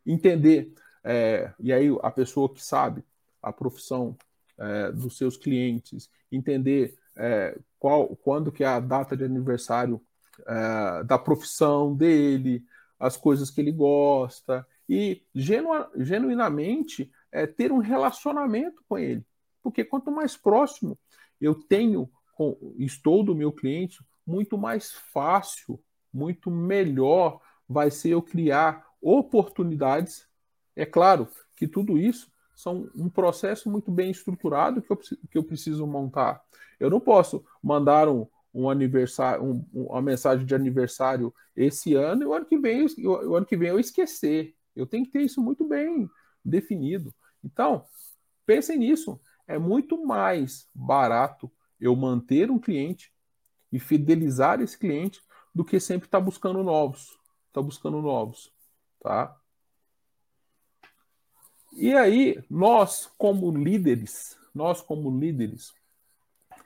entender, é, e aí a pessoa que sabe a profissão é, dos seus clientes, entender é, qual, quando que é a data de aniversário é, da profissão dele, as coisas que ele gosta, e genu, genuinamente é, ter um relacionamento com ele. Porque quanto mais próximo eu tenho, com, estou do meu cliente, muito mais fácil, muito melhor vai ser eu criar oportunidades. É claro que tudo isso são um processo muito bem estruturado que eu, que eu preciso montar. Eu não posso mandar um, um aniversário, um, uma mensagem de aniversário esse ano e o ano que vem, o, o ano que vem eu esquecer. Eu tenho que ter isso muito bem definido. Então, pensem nisso. É muito mais barato eu manter um cliente e fidelizar esse cliente do que sempre estar tá buscando novos. Está buscando novos, tá? E aí, nós como líderes, nós como líderes,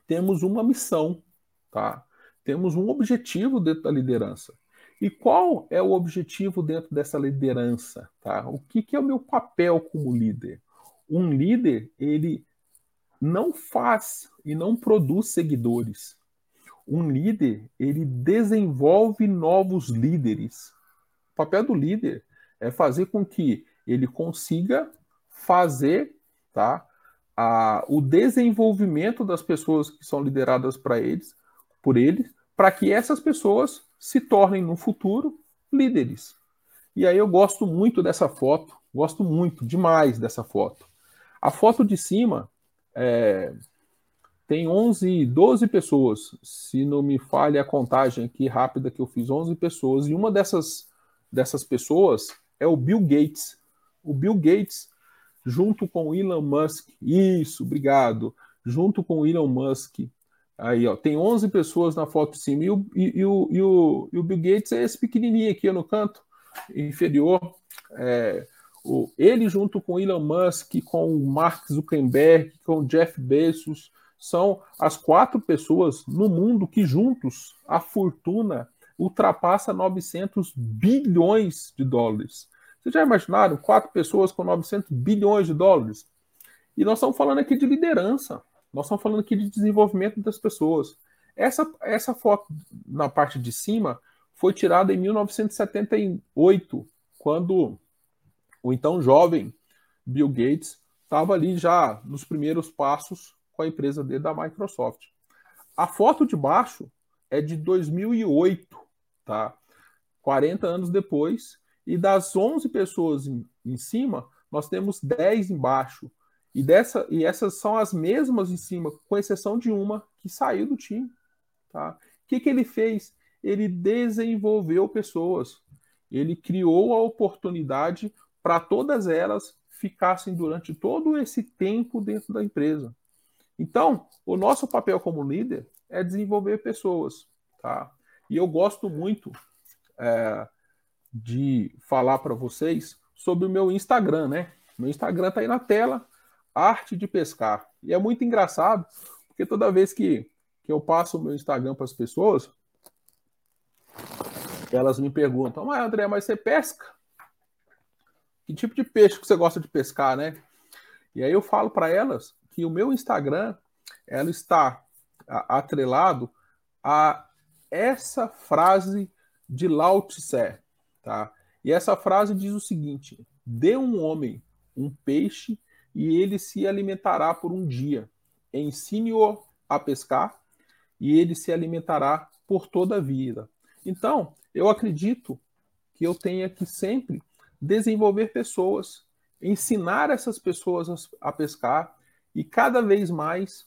temos uma missão, tá? Temos um objetivo dentro da liderança. E qual é o objetivo dentro dessa liderança, tá? O que, que é o meu papel como líder? Um líder, ele não faz e não produz seguidores. Um líder, ele desenvolve novos líderes. O papel do líder é fazer com que ele consiga fazer tá, a, o desenvolvimento das pessoas que são lideradas para eles, por eles, para que essas pessoas se tornem no futuro líderes. E aí eu gosto muito dessa foto, gosto muito demais dessa foto. A foto de cima é, tem 11, 12 pessoas, se não me falha a contagem aqui rápida que eu fiz, 11 pessoas, e uma dessas, dessas pessoas é o Bill Gates. O Bill Gates, junto com o Elon Musk, isso, obrigado, junto com o Elon Musk, aí ó, tem 11 pessoas na foto de cima, e o, e, e o, e o, e o Bill Gates é esse pequenininho aqui no canto inferior, é, o, ele junto com Elon Musk, com o Mark Zuckerberg, com o Jeff Bezos, são as quatro pessoas no mundo que juntos a fortuna ultrapassa 900 bilhões de dólares. Vocês já imaginaram quatro pessoas com 900 bilhões de dólares? E nós estamos falando aqui de liderança, nós estamos falando aqui de desenvolvimento das pessoas. Essa, essa foto na parte de cima foi tirada em 1978, quando o então jovem Bill Gates estava ali já nos primeiros passos com a empresa dele da Microsoft. A foto de baixo é de 2008, tá? 40 anos depois, e das 11 pessoas em, em cima, nós temos 10 embaixo. E, dessa, e essas são as mesmas em cima, com exceção de uma que saiu do time. Tá? O que, que ele fez? Ele desenvolveu pessoas. Ele criou a oportunidade para todas elas ficassem durante todo esse tempo dentro da empresa. Então, o nosso papel como líder é desenvolver pessoas, tá? E eu gosto muito é, de falar para vocês sobre o meu Instagram, né? Meu Instagram está aí na tela, Arte de Pescar. E é muito engraçado, porque toda vez que, que eu passo o meu Instagram para as pessoas, elas me perguntam: Ah, André, mas você pesca? que tipo de peixe que você gosta de pescar, né? E aí eu falo para elas que o meu Instagram ela está atrelado a essa frase de Lao Tse, tá? E essa frase diz o seguinte: dê um homem um peixe e ele se alimentará por um dia. Ensine-o a pescar e ele se alimentará por toda a vida. Então, eu acredito que eu tenha que sempre desenvolver pessoas, ensinar essas pessoas a, pescar e cada vez mais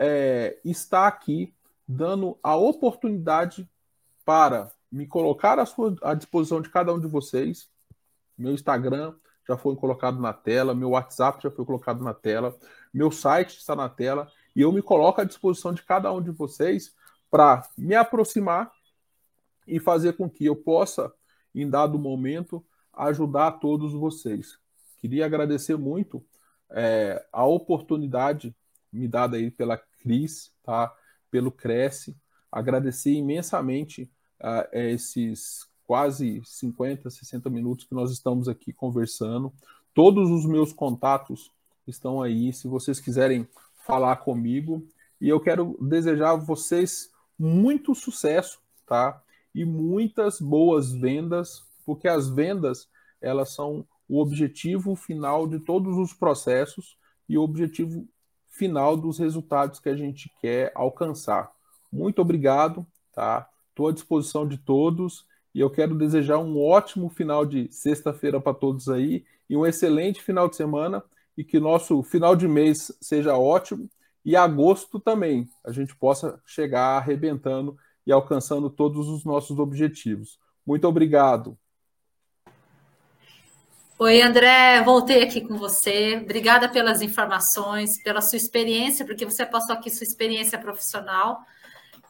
é, estar aqui dando a oportunidade para me colocar à, sua, à disposição de cada um de vocês. Meu Instagram já foi colocado na tela, meu WhatsApp já foi colocado na tela, meu site está na tela, e eu me coloco à disposição de cada um de vocês para me aproximar e fazer com que eu possa, em dado momento, ajudar todos vocês. Queria agradecer muito é, a oportunidade me dada aí pela Cris, tá? pelo Cresce, agradecer imensamente esses quase 50, 60 minutos que nós estamos aqui conversando. Todos os meus contatos estão aí, se vocês quiserem falar comigo. E eu quero desejar a vocês muito sucesso, tá? E muitas boas vendas, porque as vendas, elas são o objetivo final de todos os processos e o objetivo final dos resultados que a gente quer alcançar. Muito obrigado, tá? Estou à disposição de todos e eu quero desejar um ótimo final de sexta-feira para todos aí e um excelente final de semana e que nosso final de mês seja ótimo e agosto também a gente possa chegar arrebentando e alcançando todos os nossos objetivos. Muito obrigado. Oi, André, voltei aqui com você. Obrigada pelas informações, pela sua experiência, porque você passou aqui sua experiência profissional.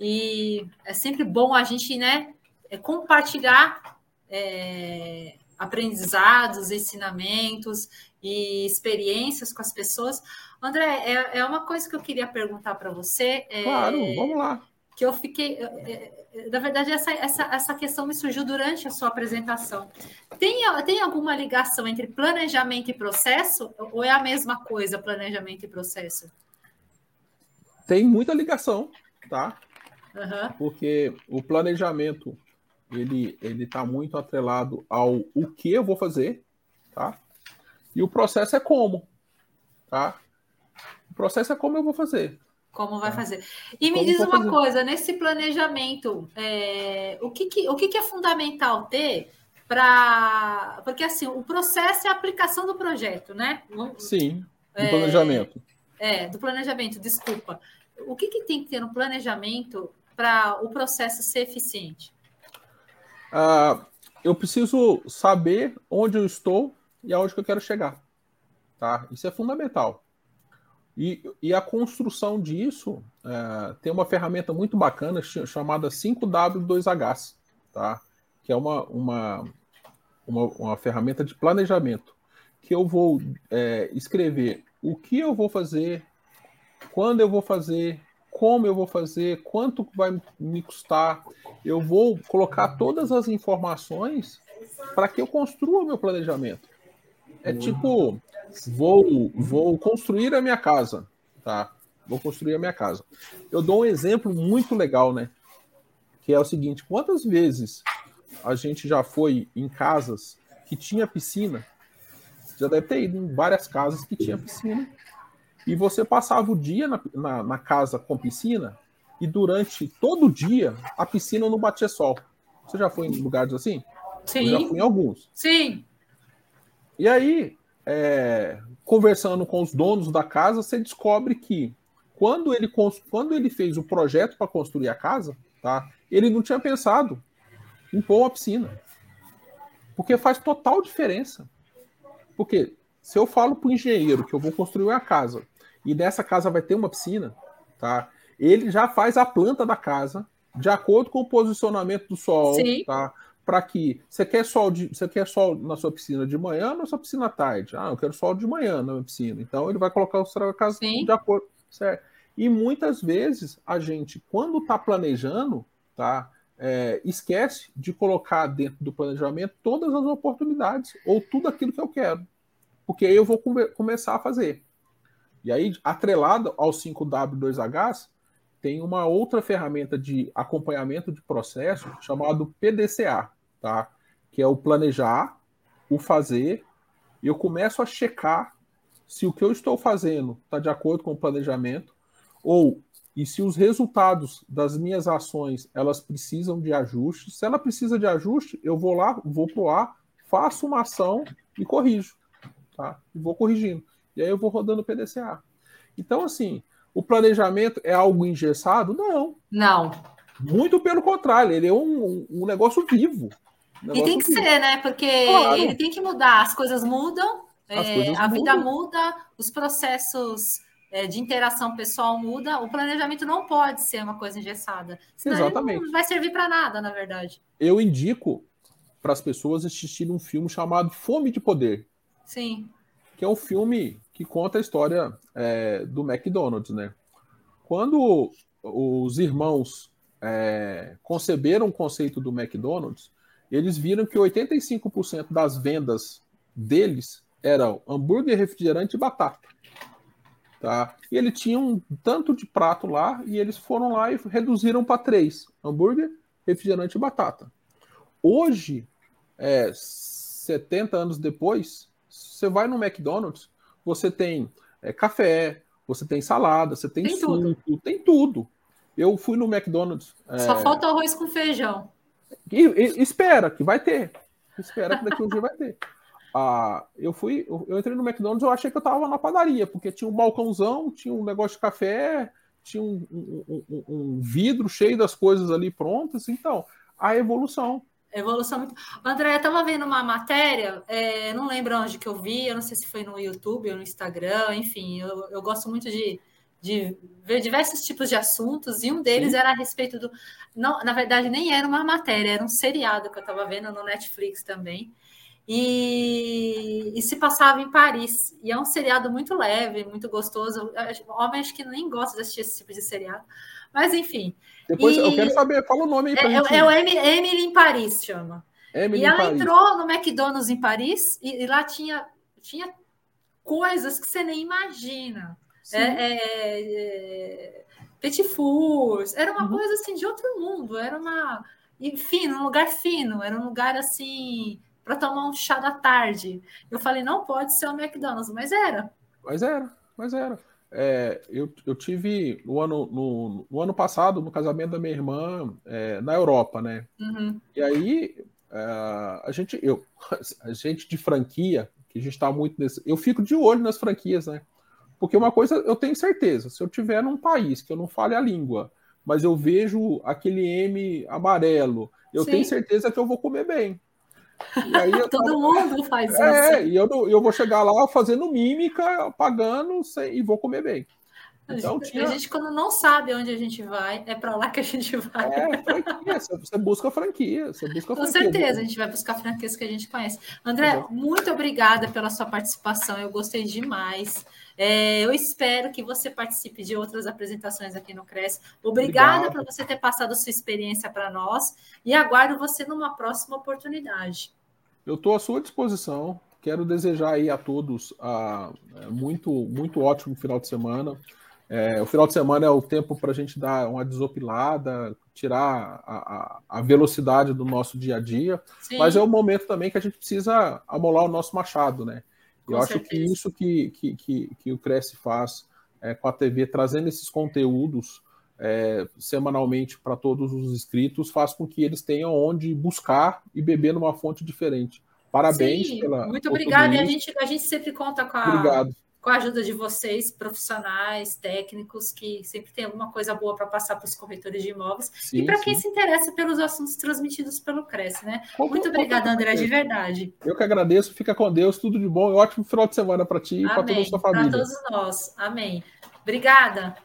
E é sempre bom a gente, né, é compartilhar é, aprendizados, ensinamentos e experiências com as pessoas. André, é, é uma coisa que eu queria perguntar para você. É, claro, vamos lá. Que eu fiquei é, na verdade, essa, essa, essa questão me surgiu durante a sua apresentação. Tem, tem alguma ligação entre planejamento e processo? Ou é a mesma coisa, planejamento e processo? Tem muita ligação, tá? Uhum. Porque o planejamento ele ele está muito atrelado ao o que eu vou fazer, tá? E o processo é como, tá? O processo é como eu vou fazer. Como vai é. fazer? E me Como diz uma fazer? coisa, nesse planejamento, é, o, que, que, o que, que é fundamental ter para. Porque assim, o processo é a aplicação do projeto, né? Sim, do é, planejamento. É, do planejamento, desculpa. O que, que tem que ter no planejamento para o processo ser eficiente? Ah, eu preciso saber onde eu estou e aonde que eu quero chegar. Tá? Isso é fundamental. E, e a construção disso é, tem uma ferramenta muito bacana chamada 5W2H, tá? que é uma, uma, uma, uma ferramenta de planejamento, que eu vou é, escrever o que eu vou fazer, quando eu vou fazer, como eu vou fazer, quanto vai me custar. Eu vou colocar todas as informações para que eu construa o meu planejamento. É tipo, vou, vou construir a minha casa, tá? Vou construir a minha casa. Eu dou um exemplo muito legal, né? Que é o seguinte: quantas vezes a gente já foi em casas que tinha piscina? Já deve ter ido em várias casas que tinha piscina. E você passava o dia na, na, na casa com piscina e durante todo o dia a piscina não batia sol. Você já foi em lugares assim? Sim. Eu já fui em alguns. Sim. E aí, é, conversando com os donos da casa, você descobre que quando ele, quando ele fez o projeto para construir a casa, tá, ele não tinha pensado em pôr uma piscina. Porque faz total diferença. Porque se eu falo para o engenheiro que eu vou construir uma casa e nessa casa vai ter uma piscina, tá? Ele já faz a planta da casa de acordo com o posicionamento do sol, Sim. tá? para que você quer sol de, você quer sol na sua piscina de manhã ou na sua piscina à tarde? Ah, eu quero sol de manhã na minha piscina. Então ele vai colocar o seu caso de acordo, certo? E muitas vezes a gente, quando está planejando, tá, é, esquece de colocar dentro do planejamento todas as oportunidades ou tudo aquilo que eu quero, porque aí eu vou come começar a fazer. E aí, atrelado ao 5W2H, tem uma outra ferramenta de acompanhamento de processo chamado PDCA, tá? Que é o planejar, o fazer, e eu começo a checar se o que eu estou fazendo está de acordo com o planejamento ou e se os resultados das minhas ações elas precisam de ajuste. Se ela precisa de ajuste, eu vou lá, vou pro ar, faço uma ação e corrijo, tá? E vou corrigindo. E aí eu vou rodando o PDCA. Então assim, o planejamento é algo engessado? Não. Não. Muito pelo contrário, ele é um, um negócio vivo. E tem que ser, né? Porque claro. ele tem que mudar, as coisas mudam, as é, coisas a mudam. vida muda, os processos é, de interação pessoal muda, o planejamento não pode ser uma coisa engessada. Senão Exatamente. não vai servir para nada, na verdade. Eu indico para as pessoas assistirem um filme chamado Fome de Poder. Sim. Que é um filme que conta a história é, do McDonald's, né? Quando os irmãos é, conceberam o conceito do McDonald's, eles viram que 85% das vendas deles eram hambúrguer, refrigerante e batata. Tá? E ele tinha um tanto de prato lá e eles foram lá e reduziram para três: hambúrguer, refrigerante e batata. Hoje, é, 70 anos depois, você vai no McDonald's, você tem é, café, você tem salada, você tem, tem suco, tudo. tem tudo. Eu fui no McDonald's. É... Só falta arroz com feijão. E, e, espera, que vai ter. Espera que daqui um dia vai ter. (laughs) Ah, eu fui, eu entrei no McDonald's, eu achei que eu tava na padaria, porque tinha um balcãozão, tinha um negócio de café, tinha um, um, um, um vidro cheio das coisas ali prontas. Então, a evolução. Evolução muito. André, eu estava vendo uma matéria, é, não lembro onde que eu vi, eu não sei se foi no YouTube ou no Instagram, enfim, eu, eu gosto muito de, de ver diversos tipos de assuntos, e um deles Sim. era a respeito do. Não, na verdade, nem era uma matéria, era um seriado que eu estava vendo no Netflix também. E, e, se passava em Paris. E é um seriado muito leve, muito gostoso. Homem, acho que nem gosta de assistir esse tipo de seriado. Mas, enfim. Depois e... eu quero saber, fala o nome aí pra é, gente. É o Emily em Paris, chama. Emily e ela Paris. entrou no McDonald's em Paris e, e, lá tinha, tinha coisas que você nem imagina. É, é, é, era uma uhum. coisa assim de outro mundo, era uma. Enfim, um lugar fino, era um lugar assim para tomar um chá da tarde. Eu falei, não pode ser o McDonald's, mas era. Mas era, mas era. É, eu, eu tive no ano, no, no, ano passado, no casamento da minha irmã, é, na Europa, né? Uhum. E aí é, a gente, eu, (laughs) a gente de franquia, que a gente está muito nesse. Eu fico de olho nas franquias, né? Porque uma coisa eu tenho certeza, se eu tiver num país que eu não fale a língua, mas eu vejo aquele M amarelo, eu Sim. tenho certeza que eu vou comer bem. (laughs) Todo mundo faz é, isso. É, e eu, eu vou chegar lá fazendo mímica, pagando sem... e vou comer bem. Então, a, gente, tinha... a gente, quando não sabe onde a gente vai, é para lá que a gente vai. É, franquia, você busca franquia. Você busca Com franquia. certeza, a gente vai buscar franquias que a gente conhece. André, muito obrigada pela sua participação, eu gostei demais. É, eu espero que você participe de outras apresentações aqui no Cresce. Obrigada por você ter passado a sua experiência para nós e aguardo você numa próxima oportunidade. Eu estou à sua disposição. Quero desejar aí a todos uh, muito, muito ótimo final de semana. É, o final de semana é o tempo para a gente dar uma desopilada, tirar a, a, a, velocidade do nosso dia a dia, Sim. mas é o momento também que a gente precisa amolar o nosso machado, né? Eu acho que isso que, que, que, que o Cresce faz é, com a TV, trazendo esses conteúdos é, semanalmente para todos os inscritos, faz com que eles tenham onde buscar e beber numa fonte diferente. Parabéns Sim, pela. Muito obrigada. E a gente, a gente sempre conta com a, Obrigado com a ajuda de vocês, profissionais, técnicos, que sempre tem alguma coisa boa para passar para os corretores de imóveis sim, e para quem se interessa pelos assuntos transmitidos pelo Cresce, né? Muito obrigada, André, de verdade. Eu que agradeço, fica com Deus, tudo de bom e ótimo final de semana para ti e para toda a sua família. Para todos nós, amém. Obrigada.